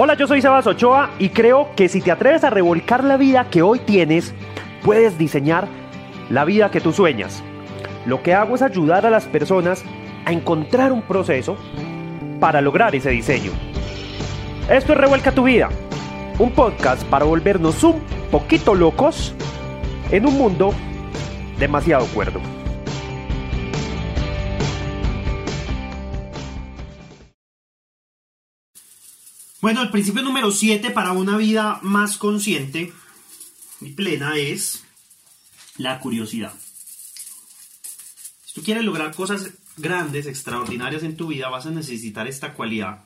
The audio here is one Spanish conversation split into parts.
Hola, yo soy Sebas Ochoa y creo que si te atreves a revolcar la vida que hoy tienes, puedes diseñar la vida que tú sueñas. Lo que hago es ayudar a las personas a encontrar un proceso para lograr ese diseño. Esto es Revuelca tu vida, un podcast para volvernos un poquito locos en un mundo demasiado cuerdo. Bueno, el principio número 7 para una vida más consciente y plena es la curiosidad. Si tú quieres lograr cosas grandes, extraordinarias en tu vida, vas a necesitar esta cualidad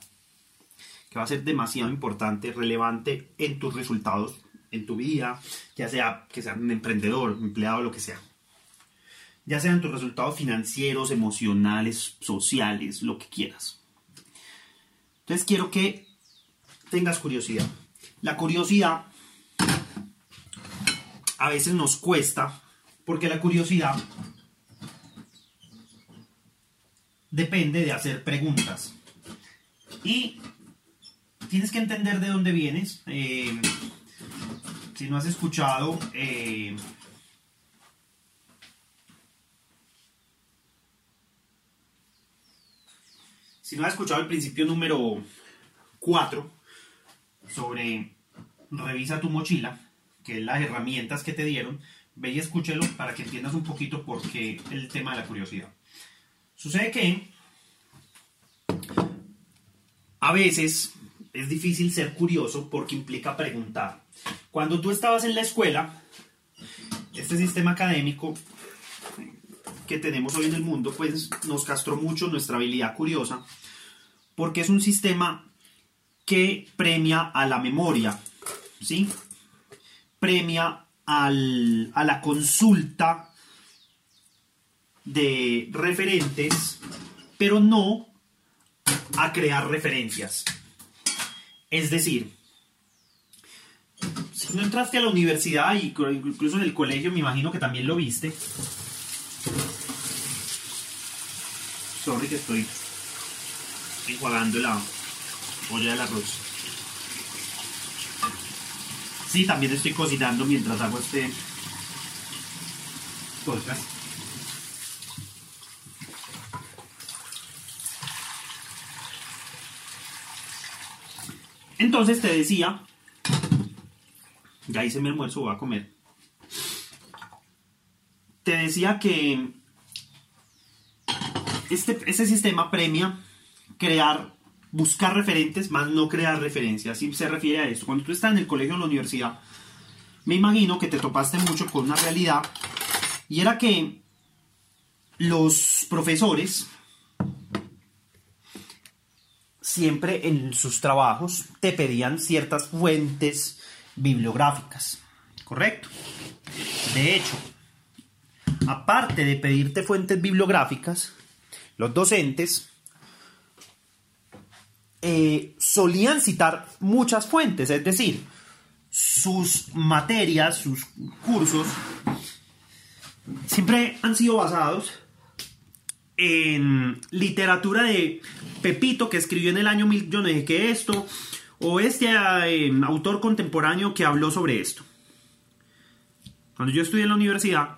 que va a ser demasiado importante, relevante en tus resultados, en tu vida, ya sea que seas un emprendedor, empleado, lo que sea. Ya sean tus resultados financieros, emocionales, sociales, lo que quieras. Entonces quiero que tengas curiosidad. La curiosidad a veces nos cuesta porque la curiosidad depende de hacer preguntas. Y tienes que entender de dónde vienes. Eh, si no has escuchado... Eh, si no has escuchado el principio número 4, sobre revisa tu mochila, que es las herramientas que te dieron, ve y escúchelo para que entiendas un poquito por qué el tema de la curiosidad. Sucede que a veces es difícil ser curioso porque implica preguntar. Cuando tú estabas en la escuela, este sistema académico que tenemos hoy en el mundo, pues nos castró mucho nuestra habilidad curiosa, porque es un sistema que premia a la memoria, ¿sí? Premia a la consulta de referentes, pero no a crear referencias. Es decir, si no entraste a la universidad y incluso en el colegio, me imagino que también lo viste. Sorry que estoy enjuagando el agua olla del arroz. Sí, también estoy cocinando mientras hago este podcast. Entonces te decía, ya hice mi almuerzo, voy a comer. Te decía que este, este sistema premia crear buscar referentes, más no crear referencias. Si se refiere a eso. Cuando tú estás en el colegio o en la universidad, me imagino que te topaste mucho con una realidad y era que los profesores siempre en sus trabajos te pedían ciertas fuentes bibliográficas, ¿correcto? De hecho, aparte de pedirte fuentes bibliográficas, los docentes eh, solían citar muchas fuentes, es decir, sus materias, sus cursos, siempre han sido basados en literatura de Pepito que escribió en el año mil, yo no sé qué esto, o este eh, autor contemporáneo que habló sobre esto. Cuando yo estudié en la universidad,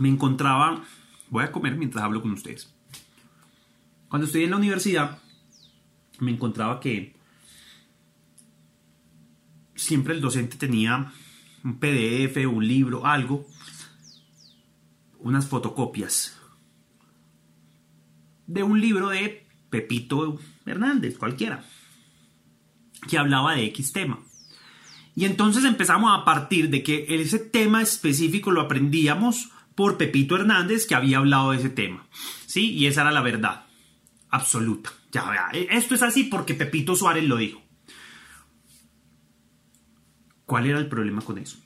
me encontraba Voy a comer mientras hablo con ustedes. Cuando estudié en la universidad, me encontraba que siempre el docente tenía un PDF, un libro, algo, unas fotocopias de un libro de Pepito Hernández, cualquiera, que hablaba de X tema. Y entonces empezamos a partir de que ese tema específico lo aprendíamos por Pepito Hernández que había hablado de ese tema. ¿Sí? Y esa era la verdad absoluta. Ya vea, e, esto es así porque Pepito Suárez lo dijo. ¿Cuál era el problema con eso?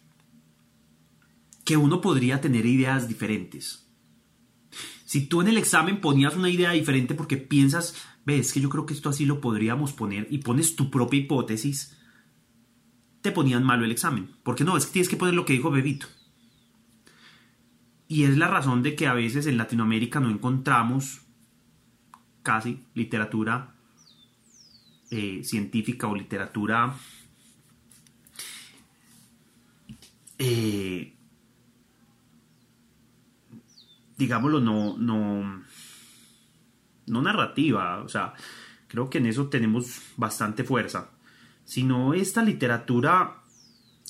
Que uno podría tener ideas diferentes. Si tú en el examen ponías una idea diferente porque piensas, ves que yo creo que esto así lo podríamos poner y pones tu propia hipótesis, te ponían malo el examen. Porque no, es que tienes que poner lo que dijo Bebito. Y es la razón de que a veces en Latinoamérica no encontramos casi, literatura eh, científica o literatura eh, digámoslo, no, no, no narrativa, o sea, creo que en eso tenemos bastante fuerza, sino esta literatura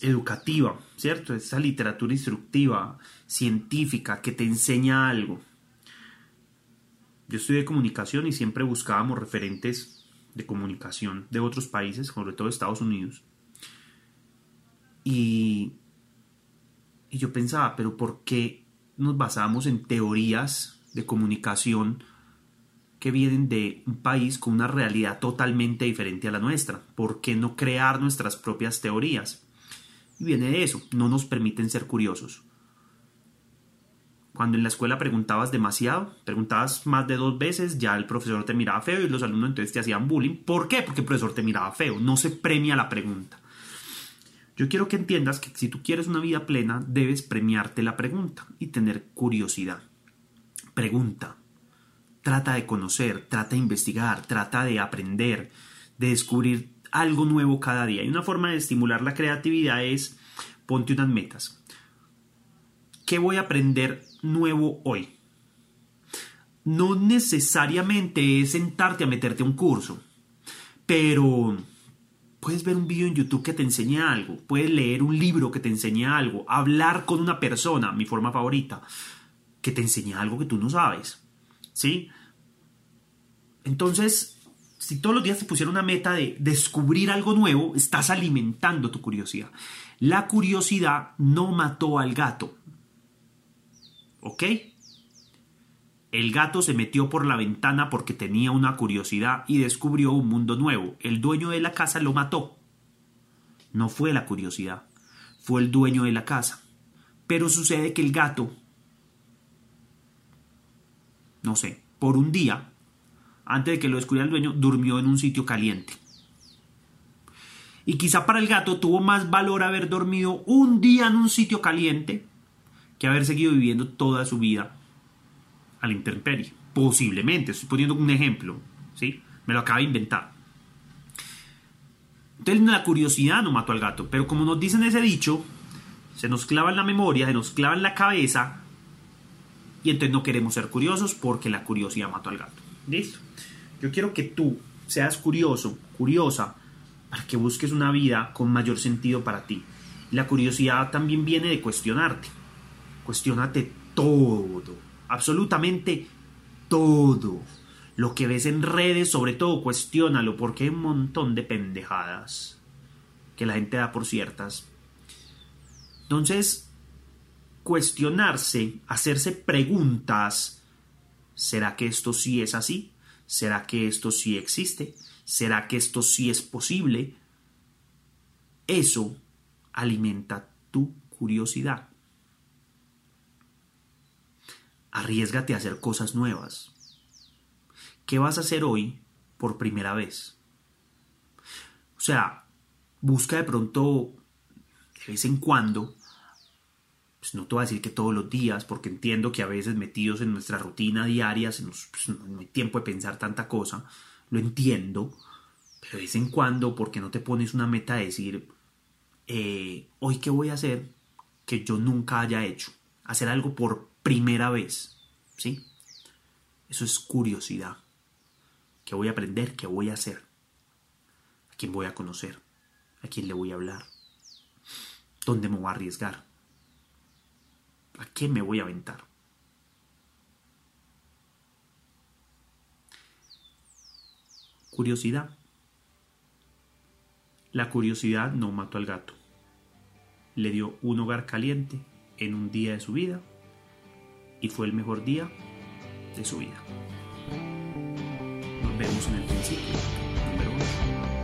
educativa, ¿cierto? Esta literatura instructiva, científica, que te enseña algo. Yo estudié comunicación y siempre buscábamos referentes de comunicación de otros países, sobre todo Estados Unidos. Y, y yo pensaba, pero ¿por qué nos basamos en teorías de comunicación que vienen de un país con una realidad totalmente diferente a la nuestra? ¿Por qué no crear nuestras propias teorías? Y viene de eso, no nos permiten ser curiosos. Cuando en la escuela preguntabas demasiado, preguntabas más de dos veces, ya el profesor te miraba feo y los alumnos entonces te hacían bullying. ¿Por qué? Porque el profesor te miraba feo, no se premia la pregunta. Yo quiero que entiendas que si tú quieres una vida plena, debes premiarte la pregunta y tener curiosidad. Pregunta. Trata de conocer, trata de investigar, trata de aprender, de descubrir algo nuevo cada día. Y una forma de estimular la creatividad es ponte unas metas. ¿Qué voy a aprender nuevo hoy? No necesariamente es sentarte a meterte a un curso, pero puedes ver un video en YouTube que te enseñe algo, puedes leer un libro que te enseñe algo, hablar con una persona, mi forma favorita, que te enseñe algo que tú no sabes. ¿Sí? Entonces, si todos los días te pusiera una meta de descubrir algo nuevo, estás alimentando tu curiosidad. La curiosidad no mató al gato. ¿Ok? El gato se metió por la ventana porque tenía una curiosidad y descubrió un mundo nuevo. El dueño de la casa lo mató. No fue la curiosidad, fue el dueño de la casa. Pero sucede que el gato, no sé, por un día, antes de que lo descubriera el dueño, durmió en un sitio caliente. Y quizá para el gato tuvo más valor haber dormido un día en un sitio caliente que haber seguido viviendo toda su vida a la intemperie. Posiblemente, estoy poniendo un ejemplo, ¿sí? Me lo acaba de inventar. Entonces la curiosidad no mató al gato, pero como nos dicen ese dicho, se nos clava en la memoria, se nos clava en la cabeza y entonces no queremos ser curiosos porque la curiosidad mató al gato. ¿Listo? Yo quiero que tú seas curioso, curiosa, para que busques una vida con mayor sentido para ti. La curiosidad también viene de cuestionarte. Cuestiónate todo absolutamente todo. Lo que ves en redes, sobre todo, cuestiónalo, porque hay un montón de pendejadas que la gente da por ciertas. Entonces, cuestionarse, hacerse preguntas, ¿será que esto sí es así? ¿Será que esto sí existe? ¿Será que esto sí es posible? Eso alimenta tu curiosidad. Arriesgate a hacer cosas nuevas. ¿Qué vas a hacer hoy por primera vez? O sea, busca de pronto, de vez en cuando, pues no te voy a decir que todos los días, porque entiendo que a veces metidos en nuestra rutina diaria se nos, pues, no hay tiempo de pensar tanta cosa, lo entiendo, pero de vez en cuando, porque no te pones una meta de decir, eh, hoy qué voy a hacer que yo nunca haya hecho? Hacer algo por primera vez. ¿Sí? Eso es curiosidad. ¿Qué voy a aprender? ¿Qué voy a hacer? ¿A quién voy a conocer? ¿A quién le voy a hablar? ¿Dónde me voy a arriesgar? ¿A qué me voy a aventar? Curiosidad. La curiosidad no mató al gato. Le dio un hogar caliente en un día de su vida y fue el mejor día de su vida. Nos vemos en el principio número 1.